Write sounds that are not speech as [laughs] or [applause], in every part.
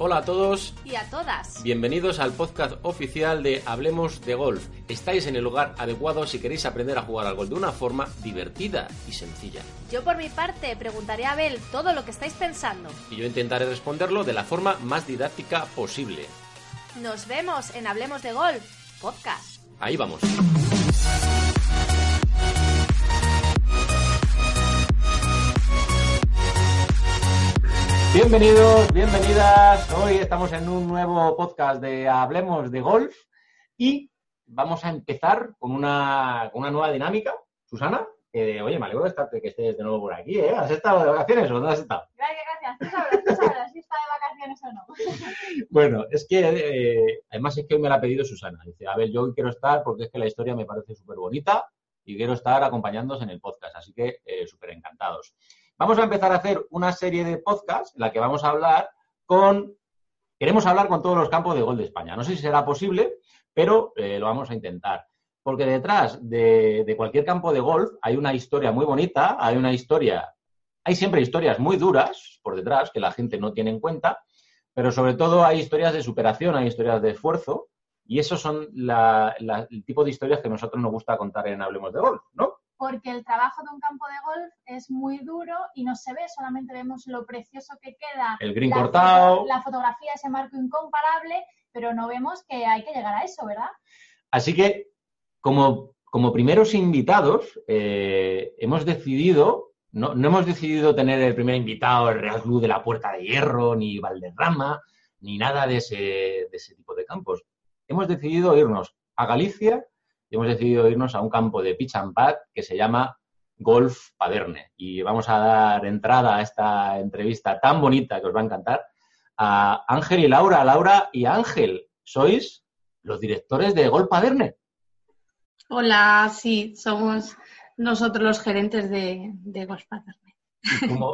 Hola a todos y a todas. Bienvenidos al podcast oficial de Hablemos de Golf. Estáis en el lugar adecuado si queréis aprender a jugar al golf de una forma divertida y sencilla. Yo por mi parte preguntaré a Abel todo lo que estáis pensando. Y yo intentaré responderlo de la forma más didáctica posible. Nos vemos en Hablemos de Golf, podcast. Ahí vamos. Bienvenidos, bienvenidas. Hoy estamos en un nuevo podcast de Hablemos de Golf y vamos a empezar con una, con una nueva dinámica. Susana, oye, me alegro de estarte, que estés de nuevo por aquí, ¿eh? ¿Has estado de vacaciones o dónde has estado? Gracias, gracias. Tú sabrás, tú sabrás si está de vacaciones o no. [laughs] bueno, es que eh, además es que hoy me la ha pedido Susana. Dice, a ver, yo hoy quiero estar porque es que la historia me parece súper bonita y quiero estar acompañándoos en el podcast, así que eh, súper encantados. Vamos a empezar a hacer una serie de podcasts en la que vamos a hablar con... Queremos hablar con todos los campos de gol de España. No sé si será posible, pero eh, lo vamos a intentar. Porque detrás de, de cualquier campo de golf hay una historia muy bonita, hay una historia, hay siempre historias muy duras por detrás que la gente no tiene en cuenta, pero sobre todo hay historias de superación, hay historias de esfuerzo, y esos son el tipo de historias que a nosotros nos gusta contar en Hablemos de Golf, ¿no? Porque el trabajo de un campo de golf es muy duro y no se ve, solamente vemos lo precioso que queda. El green cortado. la fotografía, ese marco incomparable, pero no vemos que hay que llegar a eso, ¿verdad? Así que, como, como primeros invitados, eh, hemos decidido, no, no, hemos decidido tener el primer invitado, el Real Club de la Puerta de Hierro, ni Valderrama, ni nada de ese, de ese tipo de campos. Hemos decidido irnos a Galicia y hemos decidido irnos a un campo de pitch and pad que se llama Golf Paderne. Y vamos a dar entrada a esta entrevista tan bonita que os va a encantar a Ángel y Laura. Laura y Ángel, sois los directores de Golf Paderne. Hola, sí, somos nosotros los gerentes de, Golf Paderne.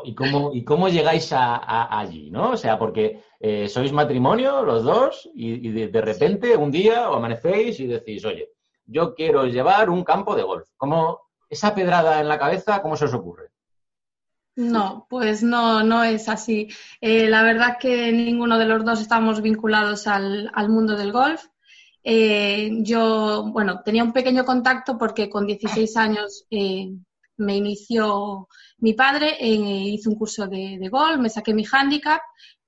¿Y cómo, y cómo, llegáis a, allí? ¿no? O sea, porque eh, sois matrimonio los dos y, de, repente un día os amanecéis y decís, oye, yo quiero llevar un campo de golf. ¿Cómo esa pedrada en la cabeza, cómo se os ocurre? No, pues no, no es así. Eh, la verdad es que ninguno de los dos estamos vinculados al, mundo del golf. Eh, yo, bueno, tenía un pequeño contacto porque con 16 [laughs] años eh, me inició mi padre, hizo un curso de, de, golf, me saqué mi handicap,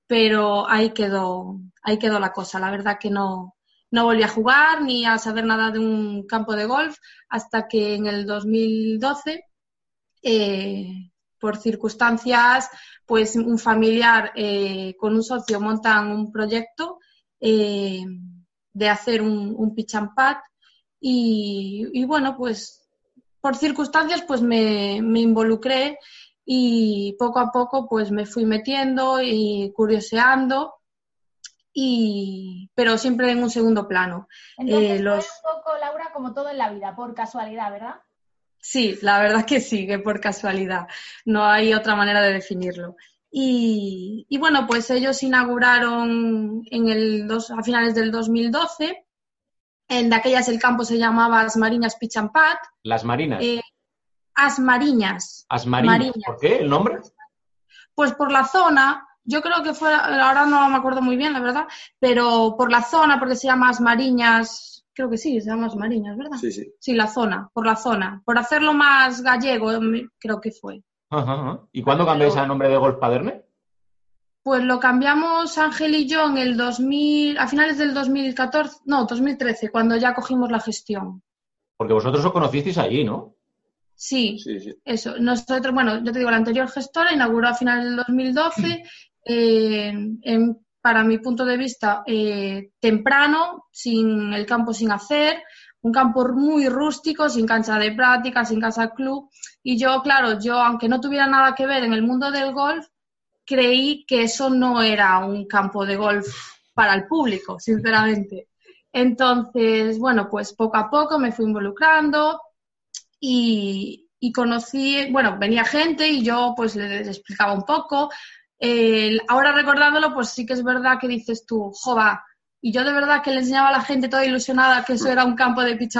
pero ahí quedó, ahí quedó la cosa. La verdad que no, no volví a jugar ni a saber nada de un campo de golf hasta que en el 2012, eh, por circunstancias, pues un familiar eh, con un socio montan un proyecto eh, de hacer un, un pitch and pad y, bueno, pues por circunstancias pues me, me involucré y poco a poco pues me fui metiendo y curioseando y, pero siempre en un segundo plano. Entonces, eh, un poco, Laura, como todo en la vida, por casualidad, ¿verdad? Sí, la verdad que sí, que por casualidad. No hay otra manera de definirlo. Y, bueno, pues ellos inauguraron en el dos, a finales del 2012. En de aquellas el campo se llamaba Asmariñas Pitch and Las Marinas. Eh, Asmariñas. Asmariñas. ¿Por qué el nombre? Pues por la zona, yo creo que fue, ahora no me acuerdo muy bien, la verdad, pero por la zona, porque se llama Mariñas, creo que sí, se llama Mariñas, ¿verdad? Sí, sí. Sí, la zona, por la zona. Por hacerlo más gallego, creo que fue. Ajá, ¿Y cuándo cambiáis el nombre de Golf Paderne? Pues lo cambiamos Ángel y yo en el 2000, a finales del 2014, no, 2013, cuando ya cogimos la gestión. Porque vosotros os conocisteis allí, ¿no? Sí, sí, sí, eso. Nosotros, bueno, yo te digo, la anterior gestora inauguró a finales del 2012 [clears throat] eh, para mi punto de vista, eh, temprano, sin el campo sin hacer, un campo muy rústico, sin cancha de práctica, sin casa club. Y yo, claro, yo, aunque no tuviera nada que ver en el mundo del golf, creí que eso no era un campo de golf para el público, sinceramente. Entonces, bueno, pues poco a poco me fui involucrando y, y conocí, bueno, venía gente y yo pues les explicaba un poco, ahora recordándolo, pues sí que es verdad que dices tú, jova, y yo de verdad que le enseñaba a la gente toda ilusionada que eso era un campo de and [laughs]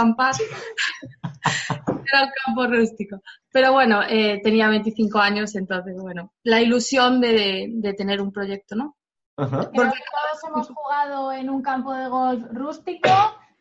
era un campo rústico. Pero bueno, eh, tenía 25 años, entonces, bueno, la ilusión de, tener un proyecto, ¿no? Creo que todos hemos jugado en un campo de golf rústico,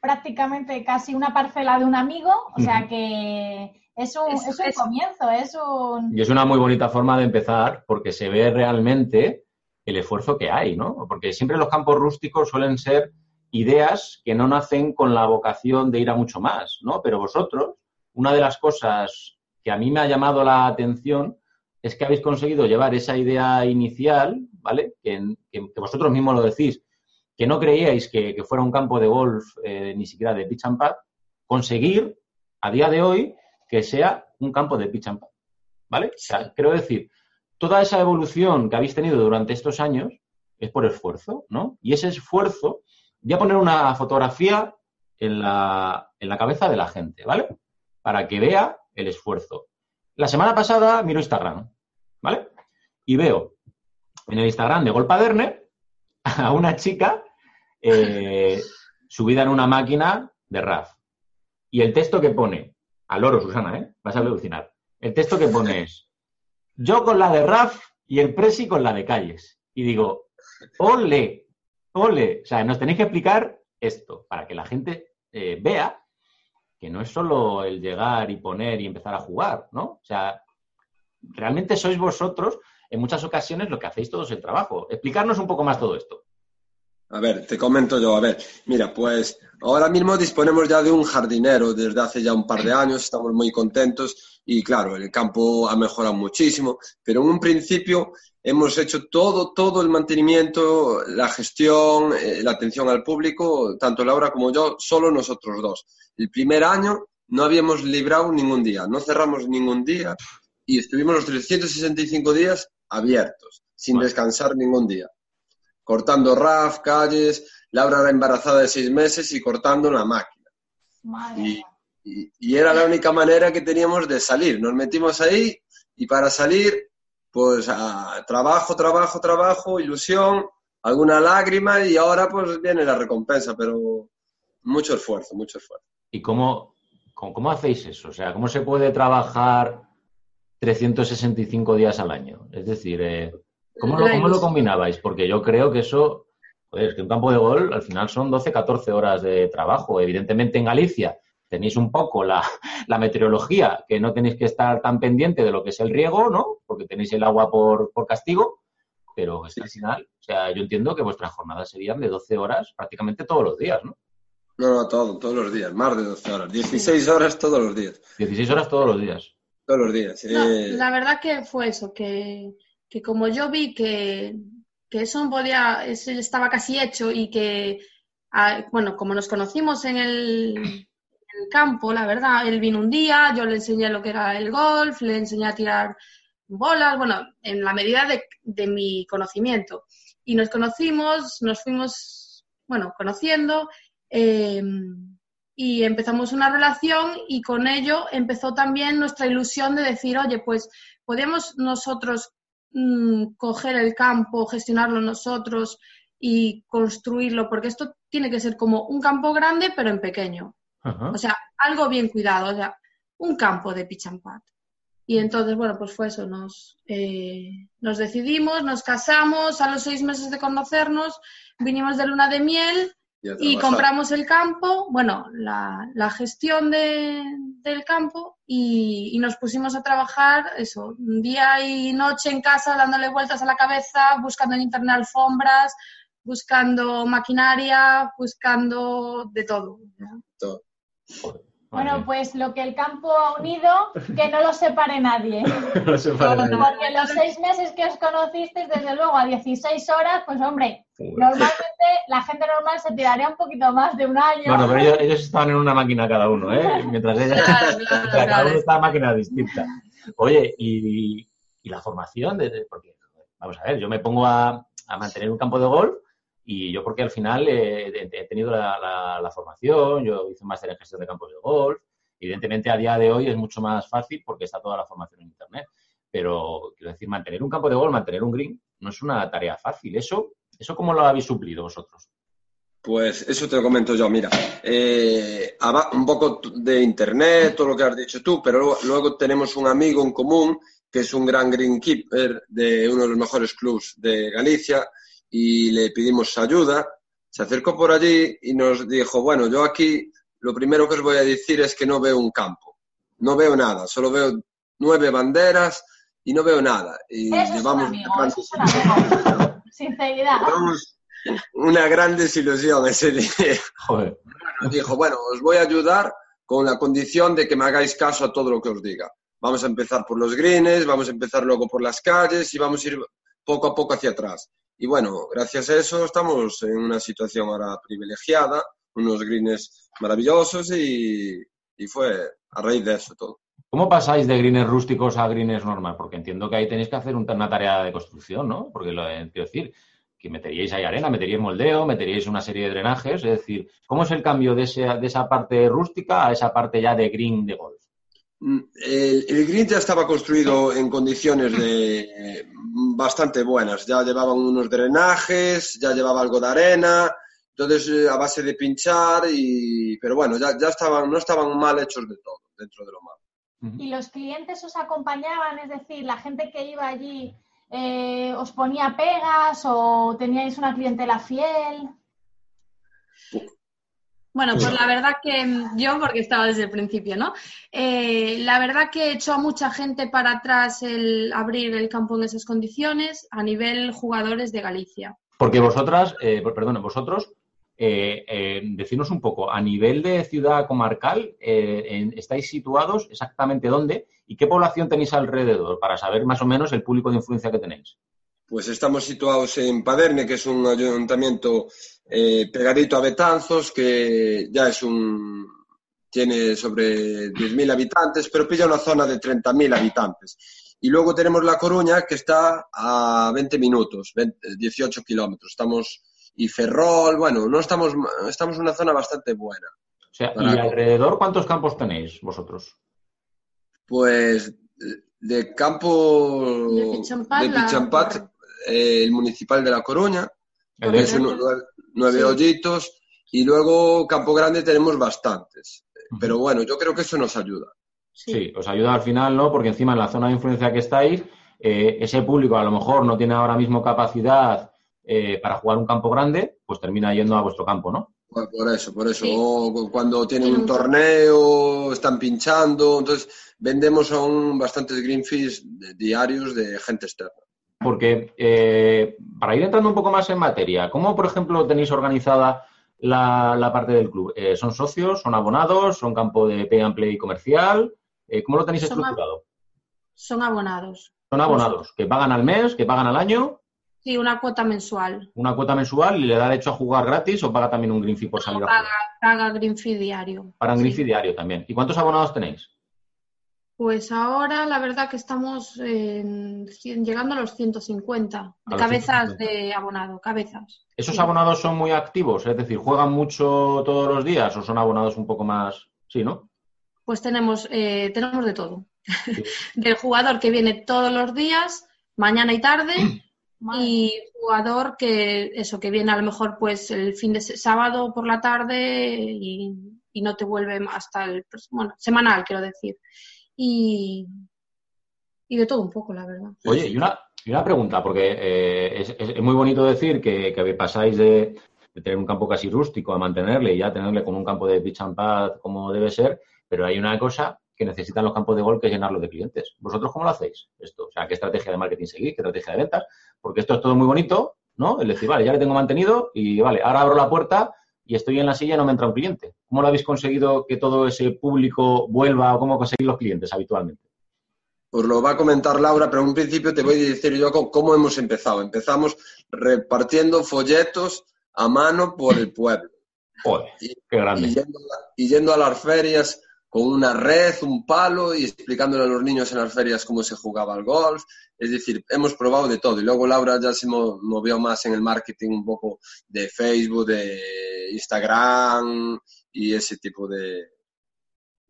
prácticamente casi una parcela de un amigo, o sea que es un, es, un comienzo, es un... Y es una muy bonita forma de empezar porque se ve realmente el esfuerzo que hay, ¿no? Porque siempre los campos rústicos suelen ser ideas que no nacen con la vocación de ir a mucho más, ¿no? Pero vosotros, una de las cosas que a mí me ha llamado la atención es que habéis conseguido llevar esa idea inicial, ¿vale? Que, vosotros mismos lo decís, que no creíais que, fuera un campo de golf eh, ni siquiera de pitch and pad, conseguir a día de hoy que sea un campo de pitch and ¿vale? O sea, quiero decir, toda esa evolución que habéis tenido durante estos años es por esfuerzo, ¿no? Y ese esfuerzo, voy a poner una fotografía en la, en la cabeza de la gente, ¿vale? Para que vea el esfuerzo. La semana pasada miro Instagram, ¿vale? Y veo en el Instagram de Golpaderne a una chica eh, subida en una máquina de RAF. Y el texto que pone, al oro, Susana, ¿eh? Vas a alucinar. El texto que pone es, yo con la de RAF y el Presi con la de calles. Y digo, ole, ole. O sea, nos tenéis que explicar esto para que la gente eh, vea que no es solo el llegar y poner y empezar a jugar, ¿no? O sea, realmente sois vosotros en muchas ocasiones lo que hacéis todos el trabajo. Explicarnos un poco más todo esto. A ver, te comento yo. A ver, mira, pues ahora mismo disponemos ya de un jardinero desde hace ya un par de años, estamos muy contentos y claro, el campo ha mejorado muchísimo, pero en un principio hemos hecho todo, todo el mantenimiento, la gestión, eh, la atención al público, tanto Laura como yo, solo nosotros dos. El primer año no habíamos librado ningún día, no cerramos ningún día y estuvimos los 365 días abiertos, sin descansar ningún día cortando RAF, calles. Laura era embarazada de seis meses y cortando la máquina. Y, era la única manera que teníamos de salir. Nos metimos ahí y para salir, pues trabajo, trabajo, trabajo, ilusión, alguna lágrima y ahora pues viene la recompensa, pero mucho esfuerzo, mucho esfuerzo. ¿Y cómo, cómo, hacéis eso? O sea, ¿cómo se puede trabajar 365 días al año? Es decir, eh, ¿Cómo lo, combinabais? Porque yo creo que eso, pues, que un campo de gol al final son 12, 14 horas de trabajo. Evidentemente en Galicia tenéis un poco [laughs] la, meteorología, que no tenéis que estar tan pendiente de lo que es el riego, ¿no? Porque tenéis el agua por, castigo, pero es al final, o sea, yo entiendo que vuestras jornadas serían de 12 horas prácticamente todos los días, ¿no? No, no, todo, todos los días, más de 12 horas, 16 horas todos los días. 16 horas todos los días. Todos los días. Eh. la verdad que fue eso, que que como yo vi que, eso podía, eso estaba casi hecho y que, bueno, como nos conocimos en el, campo, la verdad, él vino un día, yo le enseñé lo que era el golf, le enseñé a tirar bolas, bueno, en la medida de, mi conocimiento. Y nos conocimos, nos fuimos, bueno, conociendo em, y empezamos una relación y con ello empezó también nuestra ilusión de decir, oye, pues podemos nosotros Mm, coger el campo, gestionarlo nosotros y construirlo, porque esto tiene que ser como un campo grande, pero en pequeño. O sea, algo bien cuidado, o sea, un campo de pitch and Y entonces, bueno, pues fue eso, nos, eh, nos decidimos, nos casamos, a los seis meses de conocernos, vinimos de luna de miel y compramos el campo, bueno, la, la gestión de, del campo y, nos pusimos a trabajar eso, día y noche en casa dándole vueltas a la cabeza, buscando en internet alfombras, buscando maquinaria, buscando de todo. todo. Bueno, pues lo que el campo ha unido, que no lo separe nadie. [laughs] Porque los seis meses que os conocisteis, desde luego, a 16 horas, pues hombre, normalmente la gente normal se tiraría un poquito más de un año. Bueno, pero ellos, estaban en una máquina cada uno, ¿eh? [laughs] Mientras ella, [laughs] cada uno estaba en máquina distinta. Oye, y, la formación, de, porque, vamos a ver, yo me pongo a, a mantener un campo de golf y yo porque al final eh, he tenido la, formación, yo hice un máster en gestión de campos de golf. Evidentemente a día de hoy es mucho más fácil porque está toda la formación en Internet. Pero quiero decir, mantener un campo de golf, mantener un green, no es una tarea fácil. ¿Eso, eso cómo lo habéis suplido vosotros? Pues eso te lo comento yo. Mira, eh, un poco de Internet, todo lo que has dicho tú, pero luego, tenemos un amigo en común que es un gran greenkeeper de uno de los mejores clubs de Galicia y le pedimos ayuda. Se acercó por allí y nos dijo, bueno, yo aquí lo primero que os voy a decir es que no veo un campo, no veo nada, solo veo nueve banderas y no veo nada. Y llevamos Sinceridad. una gran desilusión ese día. Nos dijo, bueno, os voy a ayudar con la condición de que me hagáis caso a todo lo que os diga. Vamos a empezar por los greens, vamos a empezar luego por las calles y vamos a ir poco a poco hacia atrás. Y bueno, gracias a eso estamos en una situación ahora privilegiada, unos greens maravillosos y, y fue a raíz de eso todo. ¿Cómo pasáis de greens rústicos a greens normal? Porque entiendo que ahí tenéis que hacer una tarea de construcción, ¿no? Porque lo quiero decir, que meteríais ahí arena, meteríais moldeo, meteríais una serie de drenajes. Es decir, ¿cómo es el cambio de, de esa parte rústica a esa parte ya de green de golf? Mm, el, green ya estaba construido en condiciones de bastante buenas. Ya llevaban unos drenajes, ya llevaba algo de arena, entonces eh, a base de pinchar y... Pero bueno, ya, ya estaban, no estaban mal hechos de todo, dentro de lo malo. ¿Y los clientes os acompañaban? Es decir, la gente que iba allí eh, os ponía pegas o teníais una clientela fiel. Bueno, pues la verdad que yo, porque estaba desde el principio, ¿no? Eh, la verdad que echó a mucha gente para atrás el abrir el campo en esas condiciones a nivel jugadores de Galicia. Porque vosotras, eh, perdón, vosotros eh, eh, decirnos un poco, a nivel de ciudad comarcal, eh, ¿estáis situados exactamente dónde y qué población tenéis alrededor para saber más o menos el público de influencia que tenéis? Pues estamos situados en Paderne, que es un ayuntamiento eh, pegadito a Betanzos, que ya es un tiene sobre 10.000 habitantes, pero pilla una zona de 30.000 habitantes. Y luego tenemos La Coruña, que está a 20 minutos, 18 kilómetros. Estamos y Ferrol, bueno, no estamos, estamos en una zona bastante buena. O sea, ¿y alrededor cuántos campos tenéis vosotros? Pues de campo de Pichampat, eh, el municipal de La Coruña, nueve, hoyitos, y luego Campo Grande tenemos bastantes. Pero bueno, yo creo que eso nos ayuda. Sí. os ayuda al final, ¿no? Porque encima en la zona de influencia que estáis, eh, ese público a lo mejor no tiene ahora mismo capacidad eh, para jugar un campo grande, pues termina yendo a vuestro campo, ¿no? Por eso, por eso. cuando tienen un torneo, están pinchando, entonces vendemos aún bastantes green fees diarios de gente externa. Porque eh, para ir entrando un poco más en materia, ¿cómo, por ejemplo, tenéis organizada la, parte del club? Eh, ¿Son socios? ¿Son abonados? ¿Son campo de pay and play comercial? ¿Cómo lo tenéis estructurado? Son abonados. Son abonados, que pagan al mes, que pagan al año. Sí, una cuota mensual. ¿Una cuota mensual y le da derecho a jugar gratis o paga también un green fee por salir a jugar? Paga green fee diario. Para un green fee diario también. ¿Y cuántos abonados tenéis? Pues ahora la verdad que estamos llegando a los 150 de cabezas de abonado, cabezas. ¿Esos abonados son muy activos? Es decir, ¿juegan mucho todos los días o son abonados un poco más? Sí, ¿no? Pues tenemos, eh, tenemos de todo. [laughs] Del jugador que viene todos los días, mañana y tarde, [clears throat] y jugador que eso que viene a lo mejor pues el fin de sábado por la tarde y, no te vuelve hasta el bueno semanal quiero decir y, y de todo un poco la verdad oye y una, y una pregunta porque eh, es, es, muy bonito decir que, que pasáis de, de, tener un campo casi rústico a mantenerle y ya tenerle como un campo de pitch and pad como debe ser pero hay una cosa que necesitan los campos de gol que llenarlo de clientes. ¿Vosotros cómo lo hacéis esto? O sea, ¿qué estrategia de marketing seguís? ¿Qué estrategia de ventas? Porque esto es todo muy bonito, ¿no? El decir, vale, ya le tengo mantenido y vale, ahora abro la puerta y estoy en la silla y no me entra un cliente. ¿Cómo lo habéis conseguido que todo ese público vuelva o cómo conseguís los clientes habitualmente? Pues lo va a comentar Laura, pero en un principio te voy a decir yo cómo hemos empezado. Empezamos repartiendo folletos a mano por el pueblo. Joder, qué grande. y yendo a las ferias con una red, un palo y explicándole a los niños en las ferias cómo se jugaba al golf. Es decir, hemos probado de todo. Y luego Laura ya se movió más en el marketing un poco de Facebook, de Instagram y ese tipo de,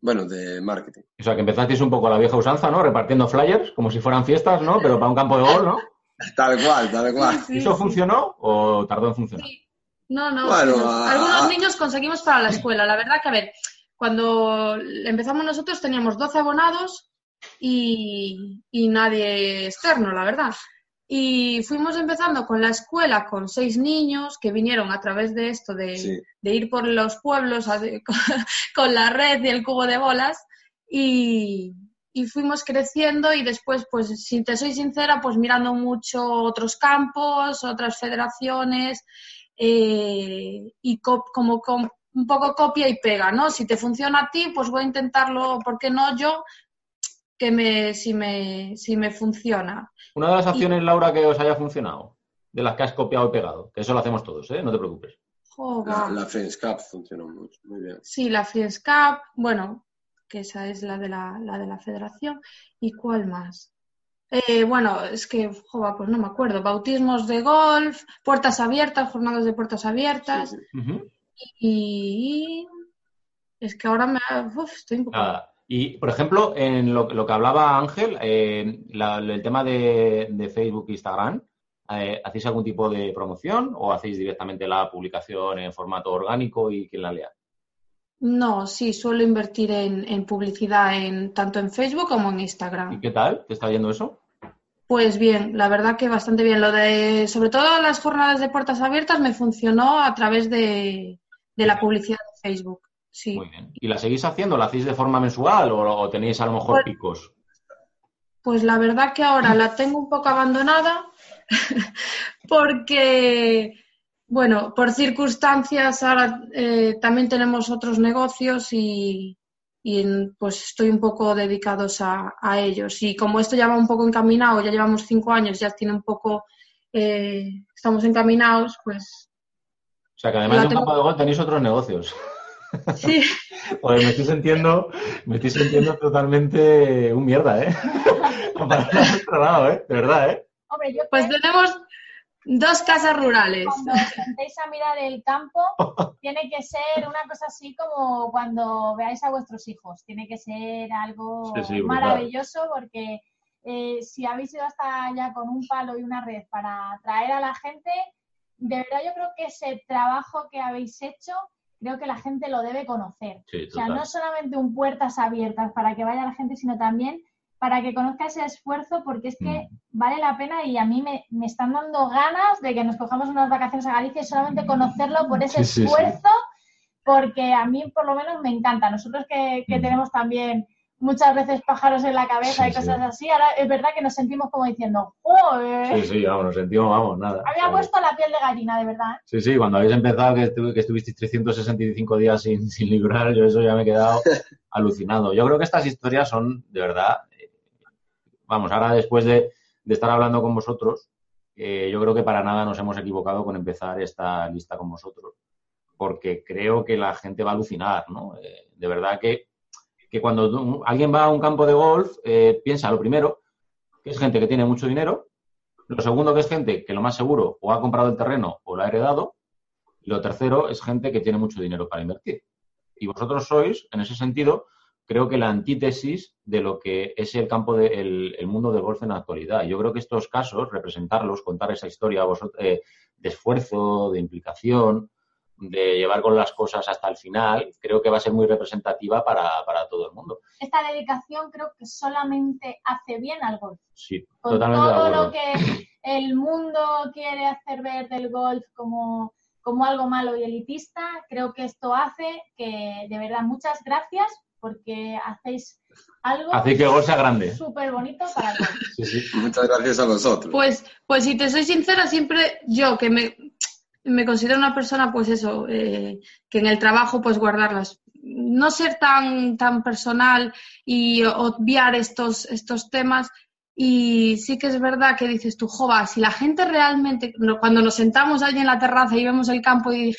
bueno, de marketing. O sea, que empezasteis un poco a la vieja usanza, ¿no? Repartiendo flyers, como si fueran fiestas, ¿no? Pero para un campo de golf, ¿no? [laughs] Tal cual, tal cual. ¿Eso funcionó o tardó en funcionar? No, no. Algunos niños conseguimos para la escuela. La verdad que, a ver, cuando empezamos nosotros teníamos 12 abonados y, nadie externo, la verdad. Y fuimos empezando con la escuela con seis niños que vinieron a través de esto, de, ir por los pueblos [laughs] con, la red y el cubo de bolas. Y, fuimos creciendo y después, pues si te soy sincera, pues mirando mucho otros campos, otras federaciones eh, y como, un poco copia y pega, ¿no? Si te funciona a ti, pues voy a intentarlo, ¿por qué no yo? Que me, si, me, si me funciona. Una de las acciones, Laura, que os haya funcionado, de las que has copiado y pegado, que eso lo hacemos todos, ¿eh? No te preocupes. la, Friends Cup funcionó mucho, muy bien. Sí, la Friends Cup, bueno, que esa es la de la, la de la federación. ¿Y cuál más? Eh, bueno, es que, joder, pues no me acuerdo. Bautismos de golf, puertas abiertas, jornadas de puertas abiertas. Y es que ahora me estoy un poco. Y, por ejemplo, en lo, que hablaba Ángel, eh, el tema de, Facebook e Instagram, eh, ¿hacéis algún tipo de promoción o hacéis directamente la publicación en formato orgánico y quien la lea? No, sí, suelo invertir en, publicidad en, tanto en Facebook como en Instagram. ¿Y qué tal? ¿Te está yendo eso? Pues bien, la verdad que bastante bien. Lo de, sobre todo las jornadas de puertas abiertas me funcionó a través de, la publicidad de Facebook. Sí. Muy bien. ¿Y la seguís haciendo? ¿La hacéis de forma mensual o, tenéis a lo mejor pues picos? Pues la verdad que ahora la tengo un poco abandonada [laughs] porque bueno, por circunstancias ahora eh, también tenemos otros negocios y, pues estoy un poco dedicados a, ellos. Y como esto ya va un poco encaminado, ya llevamos cinco años, ya tiene un poco, eh, estamos encaminados, pues... O sea que además de un campo de gol tenéis otros negocios. Sí. [laughs] Pues me estoy sintiendo, me estoy sintiendo totalmente un mierda, ¿eh? [laughs] Para ¿eh? De verdad, ¿eh? Hombre, yo pues tenemos Dos casas rurales. Cuando empecéis a mirar el campo, [laughs] tiene que ser una cosa así como cuando veáis a vuestros hijos. Tiene que ser algo maravilloso porque eh, si habéis ido hasta allá con un palo y una red para atraer a la gente, de verdad yo creo que ese trabajo que habéis hecho, creo que la gente lo debe conocer. o sea, no solamente un puertas abiertas para que vaya la gente, sino también para que conozca ese esfuerzo porque es que mm. vale la pena y a mí me, están dando ganas de que nos cojamos unas vacaciones a Galicia y solamente conocerlo por ese esfuerzo, porque a mí por lo menos me encanta. Nosotros que, mm. tenemos también muchas veces pájaros en la cabeza y cosas así, ahora es verdad que nos sentimos como diciendo, Sí, sí, vamos, nos sentimos, vamos, nada. Había puesto la piel de gallina, de verdad. ¿eh? Sí, sí, cuando habéis empezado, que, que estuvisteis 365 días sin, [laughs] sin librar, yo eso ya me he quedado [laughs] alucinado. Yo creo que estas historias son, de verdad, vamos, ahora después de, estar hablando con vosotros, eh, yo creo que para nada nos hemos equivocado con empezar esta lista con vosotros, porque creo que la gente va a alucinar, ¿no? Eh, de verdad que, cuando alguien va a un campo de golf, eh, piensa lo primero, que es gente que tiene mucho dinero, lo segundo que es gente que lo más seguro o ha comprado el terreno o lo ha heredado, y lo tercero es gente que tiene mucho dinero para invertir. Y vosotros sois, en ese sentido, creo que la antítesis de lo que es el campo del el mundo del golf en la actualidad. Yo creo que estos casos, representarlos, contar esa historia eh, de esfuerzo, de implicación, de llevar con las cosas hasta el final, creo que va a ser muy representativa para, todo el mundo. Esta dedicación creo que solamente hace bien al golf. Sí, con todo lo que el mundo quiere hacer ver del golf como, como algo malo y elitista, creo que esto hace que, de verdad, muchas gracias porque hacéis algo Así que sea grande. súper bonito [laughs] para todos. Sí, sí. Muchas gracias a vosotros. Pues, pues si te soy sincera, siempre yo que me, me considero una persona, pues eso, eh, que en el trabajo pues guardarlas. No ser tan, tan personal y obviar estos, estos temas. Y sí que es verdad que dices tú, jova, si la gente realmente, cuando nos sentamos allí en la terraza y vemos el campo y,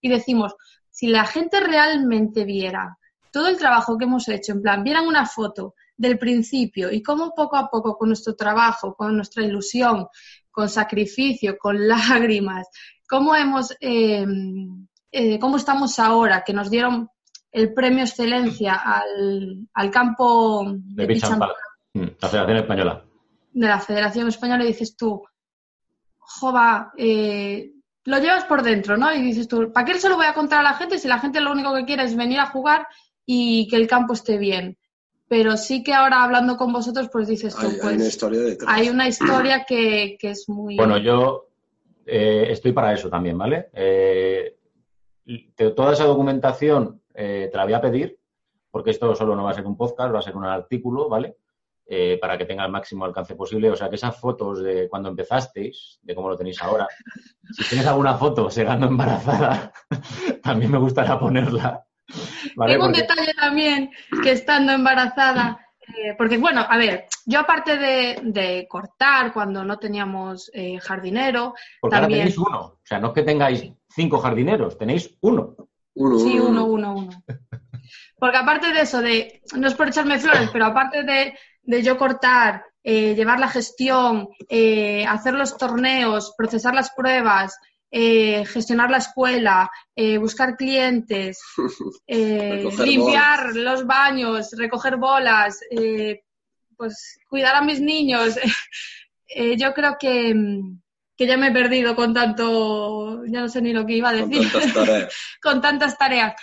y decimos, si la gente realmente viera todo el trabajo que hemos hecho, en plan, vieran una foto del principio y cómo poco a poco con nuestro trabajo, con nuestra ilusión, con sacrificio, con [laughs] lágrimas, cómo hemos, eh, eh, cómo estamos ahora, que nos dieron el premio excelencia al, campo de, de mm, la Federación Española. De la Federación Española y dices tú, jova, eh, lo llevas por dentro, ¿no? Y dices tú, ¿para qué se lo voy a contar a la gente si la gente lo único que quiere es venir a jugar y que el campo esté bien. pero sí que ahora hablando con vosotros, pues dices tú, hay, pues, una historia detrás. Hay una historia que, es muy... Bueno, yo eh, estoy para eso también, ¿vale? Eh, toda esa documentación eh, te la voy a pedir, porque esto solo no va a ser un podcast, va a ser un artículo, ¿vale? para que tenga el máximo alcance posible. O sea, que esas fotos de cuando empezasteis, de cómo lo tenéis ahora, [laughs] si tienes alguna foto segando embarazada, [laughs] también me gustaría ponerla tengo un detalle también que estando embarazada, eh, porque bueno, a ver, yo aparte de, cortar cuando no teníamos eh, jardinero, porque también... ahora tenéis uno, o sea, no es que tengáis cinco jardineros, tenéis uno. sí, uno, uno, uno. Porque aparte de eso, de, no es por echarme flores, pero aparte de, de yo cortar, eh, llevar la gestión, hacer los torneos, procesar las pruebas, eh, gestionar la escuela, eh, buscar clientes, [laughs] eh, limpiar los baños, recoger bolas, pues cuidar a mis niños. [laughs] yo creo que, que, ya me he perdido con tanto, ya no sé ni lo que iba a decir, con tantas tareas, [laughs] con tantas tareas.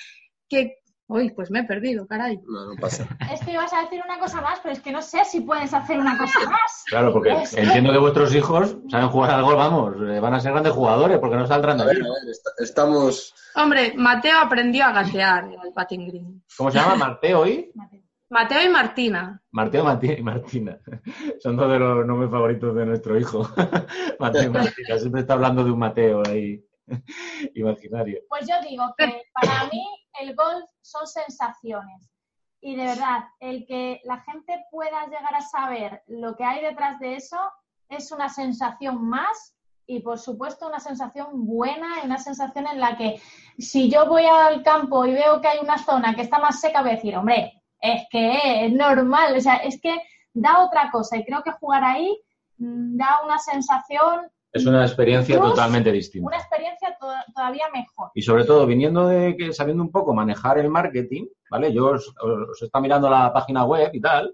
Que Uy, pues me he perdido, caray. No, no pasa. Es que ibas a decir una cosa más, pero es que no sé si puedes hacer una cosa más. Claro, porque entiendo que vuestros hijos saben jugar al gol, vamos, eh, van a ser grandes jugadores porque no saldrán de ahí. Estamos. Hombre, Mateo aprendió a gatear el patín green. ¿Cómo se llama? ¿Mateo y? Mateo y Martina. Mateo y Martina. [laughs] Son dos de los nombres favoritos de nuestro hijo. [laughs] Mateo y Martina. Siempre está hablando de un Mateo ahí [laughs] imaginario. Pues yo digo que para mí el golf son sensaciones. Y de verdad, el que la gente pueda llegar a saber lo que hay detrás de eso es una sensación más y por supuesto una sensación buena una sensación en la que si yo voy al campo y veo que hay una zona que está más seca, voy a decir, hombre, es que es normal, o sea, es que da otra cosa y creo que jugar ahí mm, da una sensación es una experiencia totalmente distinta. Una experiencia todavía mejor. Y sobre todo, viniendo de que sabiendo un poco manejar el marketing, ¿vale? Yo os, os está mirando la página web y tal.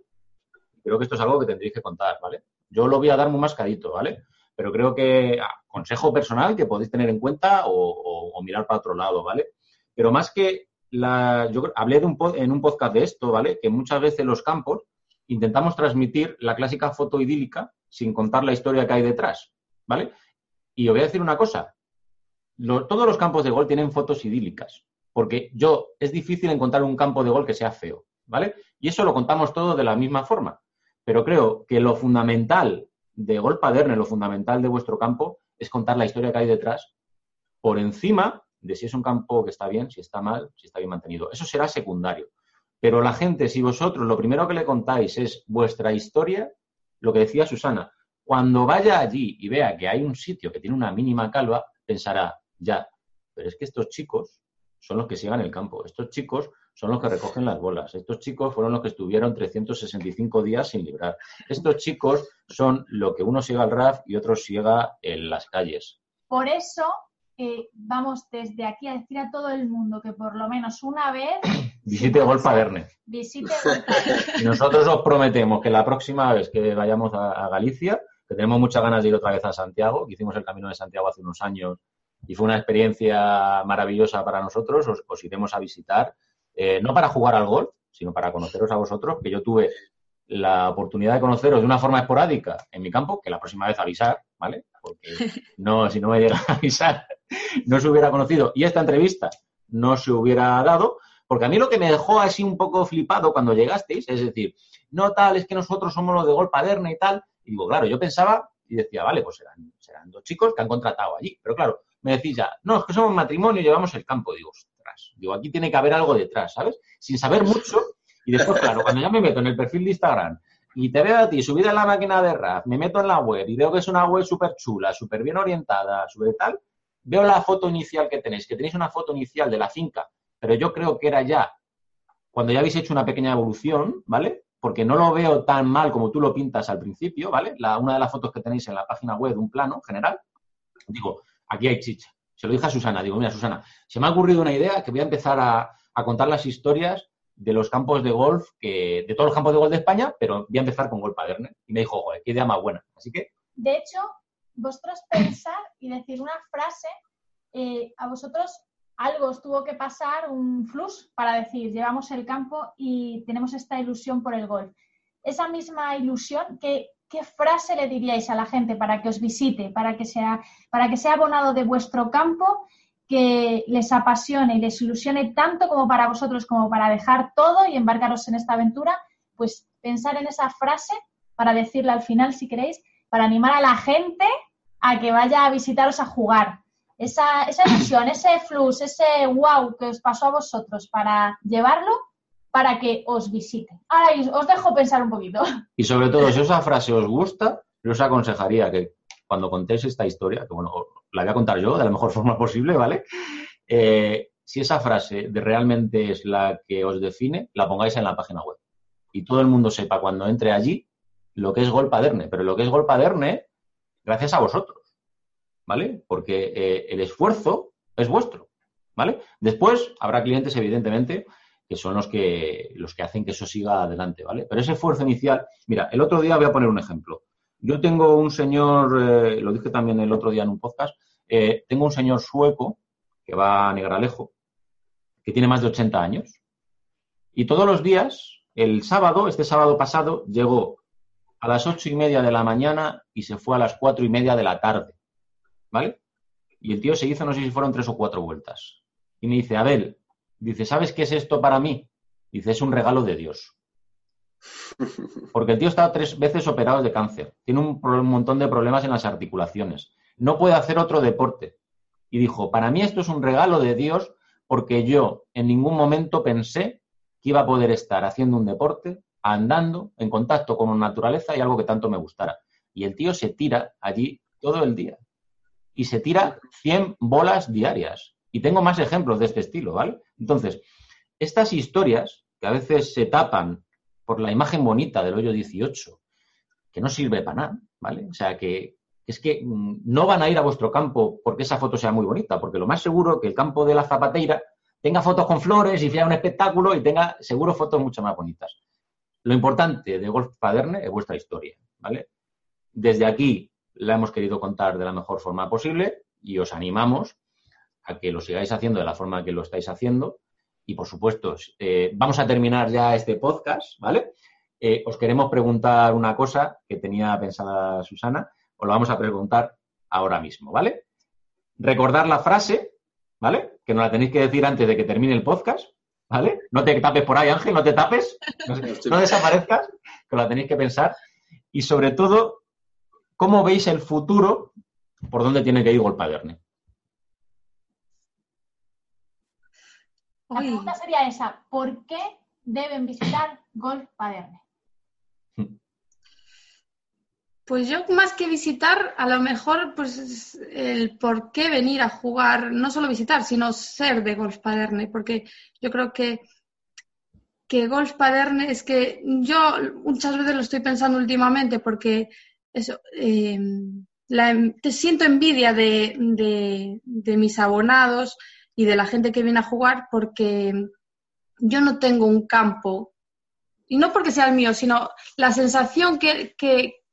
Creo que esto es algo que tendréis que contar, ¿vale? Yo lo voy a dar muy mascadito, ¿vale? Pero creo que ah, consejo personal que podéis tener en cuenta o, mirar para otro lado, ¿vale? Pero más que la, yo hablé de un, en un podcast de esto, ¿vale? Que muchas veces los campos intentamos transmitir la clásica foto idílica sin contar la historia que hay detrás. ¿Vale? Y os voy a decir una cosa. todos los campos de gol tienen fotos idílicas, porque yo es difícil encontrar un campo de gol que sea feo, ¿vale? Y eso lo contamos todo de la misma forma. Pero creo que lo fundamental de Gol Paderne, lo fundamental de vuestro campo, es contar la historia que hay detrás por encima de si es un campo que está bien, si está mal, si está bien mantenido. Eso será secundario. Pero la gente, si vosotros lo primero que le contáis es vuestra historia, lo que decía Susana, cuando vaya allí y vea que hay un sitio que tiene una mínima calva, pensará, ya, pero es que estos chicos son los que sigan el campo, estos chicos son los que recogen las bolas, estos chicos fueron los que estuvieron 365 días sin librar, estos chicos son lo que uno siga al RAF y otro siga en las calles. Por eso eh, vamos desde aquí a decir a todo el mundo que por lo menos una vez [coughs] visite Golfa Verne. Visite Y nosotros os prometemos que la próxima vez que vayamos a Galicia que tenemos muchas ganas de ir otra vez a Santiago, que hicimos el Camino de Santiago hace unos años y fue una experiencia maravillosa para nosotros, os, iremos a visitar, eh, no para jugar al golf, sino para conoceros a vosotros, que yo tuve la oportunidad de conoceros de una forma esporádica en mi campo, que la próxima vez avisar, ¿vale? Porque [laughs] no, si no me llega a avisar, no se hubiera conocido. Y esta entrevista no se hubiera dado, porque a mí lo que me dejó así un poco flipado cuando llegasteis, es decir, no tal, es que nosotros somos los de Gol Paderna y tal, y digo, claro, yo pensaba y decía, vale, pues serán, serán dos chicos que han contratado allí. Pero claro, me decís ya, no, es que somos matrimonio y llevamos el campo. Digo, ostras, digo, aquí tiene que haber algo detrás, ¿sabes? Sin saber mucho. Y después, claro, cuando ya me meto en el perfil de Instagram y te veo a ti subida en la máquina de RAF, me meto en la web y veo que es una web súper chula, súper bien orientada, súper tal, veo la foto inicial que tenéis, que tenéis una foto inicial de la finca, pero yo creo que era ya cuando ya habéis hecho una pequeña evolución, ¿vale? Porque no lo veo tan mal como tú lo pintas al principio, ¿vale? Una de las fotos que tenéis en la página web, un plano general, digo, aquí hay chicha. Se lo dije a Susana, digo, mira, Susana, se me ha ocurrido una idea que voy a empezar a, contar las historias de los campos de golf, que, de todos los campos de golf de España, pero voy a empezar con Golf Paderne. Y me dijo, joder, qué idea más buena. Así que... De hecho, vosotros pensar y decir una frase, eh, a vosotros algo os tuvo que pasar, un flux, para decir, llevamos el campo y tenemos esta ilusión por el golf. Esa misma ilusión, ¿qué, qué frase le diríais a la gente para que os visite, para que, sea, para que sea abonado de vuestro campo, que les apasione y les ilusione tanto como para vosotros, como para dejar todo y embarcaros en esta aventura? Pues pensar en esa frase para decirla al final, si queréis, para animar a la gente a que vaya a visitaros a jugar, esa, esa ilusión, ese flux, ese wow que os pasó a vosotros para llevarlo para que os visite. Ahora os dejo pensar un poquito. Y sobre todo, si esa frase os gusta, yo os aconsejaría que cuando contéis esta historia, que bueno, la voy a contar yo de la mejor [laughs] forma posible, ¿vale? Eh, si esa frase de realmente es la que os define, la pongáis en la página web. Y todo el mundo sepa cuando entre allí lo que es Golpaderne. Pero lo que es Golpaderne, gracias a vosotros. ¿Vale? Porque eh, el esfuerzo es vuestro, ¿vale? Después habrá clientes, evidentemente, que son los que, los que hacen que eso siga adelante, ¿vale? Pero ese esfuerzo inicial, mira, el otro día voy a poner un ejemplo. Yo tengo un señor, eh, lo dije también el otro día en un podcast, eh, tengo un señor sueco que va a Negralejo, que tiene más de 80 años, y todos los días, el sábado, este sábado pasado, llegó a las ocho y media de la mañana y se fue a las cuatro y media de la tarde. ¿Vale? Y el tío se hizo, no sé si fueron tres o cuatro vueltas. Y me dice, Abel, dice, ¿sabes qué es esto para mí? Dice, es un regalo de Dios. [laughs] Porque el tío está tres veces operado de cáncer, tiene un, montón de problemas en las articulaciones, no puede hacer otro deporte. Y dijo, para mí esto es un regalo de Dios porque yo en ningún momento pensé que iba a poder estar haciendo un deporte, andando, en contacto con la naturaleza y algo que tanto me gustara. Y el tío se tira allí todo el día y se tira 100 bolas diarias. Y tengo más ejemplos de este estilo, ¿vale? Entonces, estas historias que a veces se tapan por la imagen bonita del hoyo 18, que no sirve para nada, ¿vale? O sea, que es que mm, no van a ir a vuestro campo porque esa foto sea muy bonita, porque lo más seguro que el campo de la zapateira tenga fotos con flores y sea un espectáculo y tenga seguro fotos mucho más bonitas. Lo importante de Golf Paderne es vuestra historia, ¿vale? Desde aquí la hemos querido contar de la mejor forma posible y os animamos a que lo sigáis haciendo de la forma que lo estáis haciendo. Y por supuesto, eh, vamos a terminar ya este podcast, ¿vale? Eh, os queremos preguntar una cosa que tenía pensada Susana, os lo vamos a preguntar ahora mismo, ¿vale? Recordar la frase, ¿vale? Que nos la tenéis que decir antes de que termine el podcast, ¿vale? No te tapes por ahí, Ángel, no te tapes, no, [laughs] no desaparezcas, que la tenéis que pensar. Y sobre todo, ¿Cómo veis el futuro? ¿Por dónde tiene que ir Golpaderne? La pregunta sería esa, ¿por qué deben visitar Golpaderne? Pues yo más que visitar, a lo mejor pues el por qué venir a jugar, no solo visitar, sino ser de Golf Paderne, porque yo creo que que Golf Paderne es que yo muchas veces lo estoy pensando últimamente porque eso, eh, te siento envidia de, mis abonados y de la gente que viene a jugar porque yo no tengo un campo, y no porque sea el mío, sino la sensación que,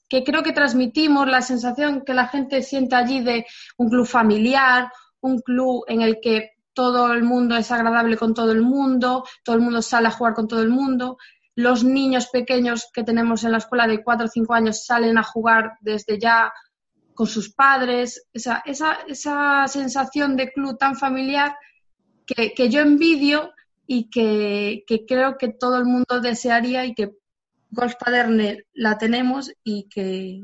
creo que transmitimos, la sensación que la gente siente allí de un club familiar, un club en el que todo el mundo es agradable con todo el mundo, todo el mundo sale a jugar con todo el mundo los niños pequeños que tenemos en la escuela de 4 o 5 años salen a jugar desde ya con sus padres, esa, esa, esa sensación de club tan familiar que, yo envidio y que, creo que todo el mundo desearía y que Golf Paderne la tenemos y que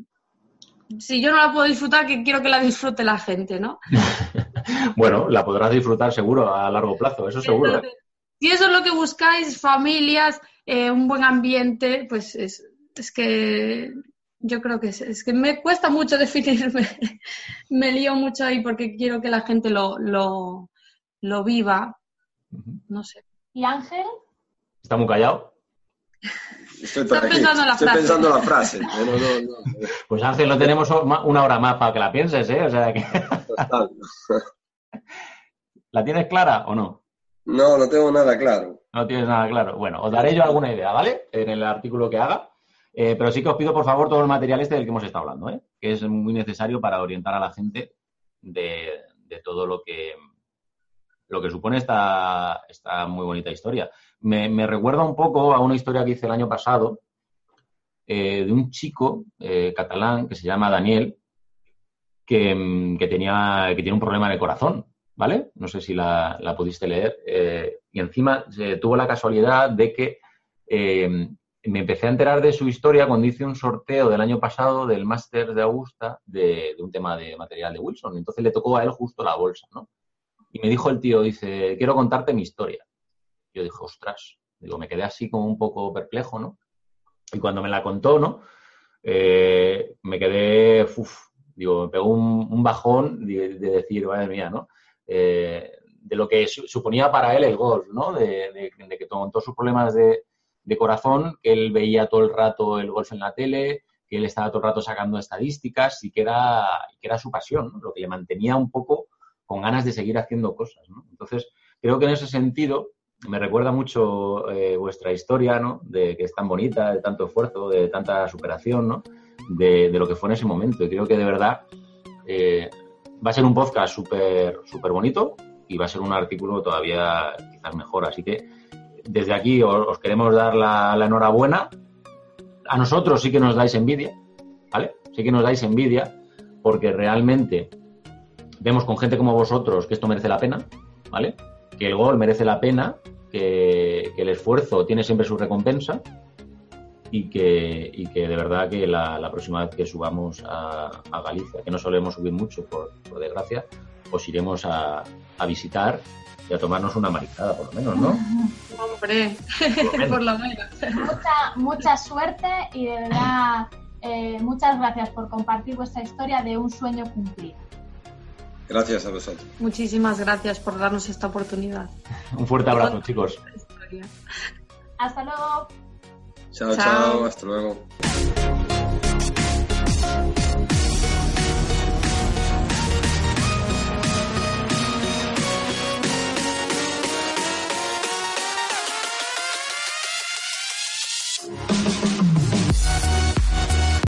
si yo no la puedo disfrutar, que quiero que la disfrute la gente, ¿no? [laughs] bueno, la podrás disfrutar seguro a largo plazo, eso seguro. ¿eh? Si eso es lo que buscáis, familias, eh, un buen ambiente, pues es, es que yo creo que es, es, que me cuesta mucho [laughs] definirme, me lío mucho ahí porque quiero que la gente lo, lo, lo viva. No sé. ¿Y Ángel? ¿Está muy callado? Estoy, pensando, la Estoy pensando la frase. Pues Ángel, no tenemos una hora más para que la pienses, ¿eh? O sea que... [laughs] ¿La tienes clara o no? No, no tengo nada claro. No tienes nada claro. Bueno, os daré yo alguna idea, ¿vale? En el artículo que haga. Eh, pero sí que os pido, por favor, todo el material este del que hemos estado hablando, ¿eh? que es muy necesario para orientar a la gente de, todo lo que lo que supone esta, esta muy bonita historia. Me, recuerda un poco a una historia que hice el año pasado eh, de un chico eh, catalán que se llama Daniel, que, mm, tenía, que tiene un problema en el corazón, ¿vale? No sé si la, pudiste leer. Eh, y encima tuvo la casualidad de que me empecé a enterar de su historia cuando hice un sorteo del año pasado del máster de Augusta de, de, un tema de material de Wilson. Entonces le tocó a él justo la bolsa, ¿no? Y me dijo el tío, dice, quiero contarte mi historia. Yo dije, ostras, digo, me quedé así como un poco perplejo, ¿no? Y cuando me la contó, ¿no? Eh, me quedé, uff, digo, me pegó un, bajón de, decir, madre mía, ¿no? Eh, de lo que suponía para él el golf, ¿no? De, que con todos sus problemas de, corazón, que él veía todo el rato el golf en la tele, que él estaba todo el rato sacando estadísticas y que era, que era su pasión, ¿no? lo que le mantenía un poco con ganas de seguir haciendo cosas. ¿no? Entonces, creo que en ese sentido me recuerda mucho eh, vuestra historia, ¿no? De que es tan bonita, de tanto esfuerzo, de tanta superación, ¿no? De, lo que fue en ese momento. Y creo que de verdad eh, va a ser un podcast súper súper bonito y va a ser un artículo todavía quizás mejor. Así que desde aquí os, queremos dar la, la, enhorabuena. A nosotros sí que nos dais envidia, ¿vale? Sí que nos dais envidia porque realmente vemos con gente como vosotros que esto merece la pena, ¿vale? Que el gol merece la pena, que, el esfuerzo tiene siempre su recompensa y que, y que de verdad que la, próxima vez que subamos a, Galicia, que no solemos subir mucho por, desgracia, pues iremos a, visitar y a tomarnos una marizada, por lo menos, ¿no? [laughs] Hombre, [laughs] por lo menos. Mucha, mucha suerte y de verdad eh, muchas gracias por compartir vuestra historia de un sueño cumplido. Gracias a vosotros. Muchísimas gracias por darnos esta oportunidad. Un fuerte abrazo, chicos. Hasta luego. Chao, chao hasta luego.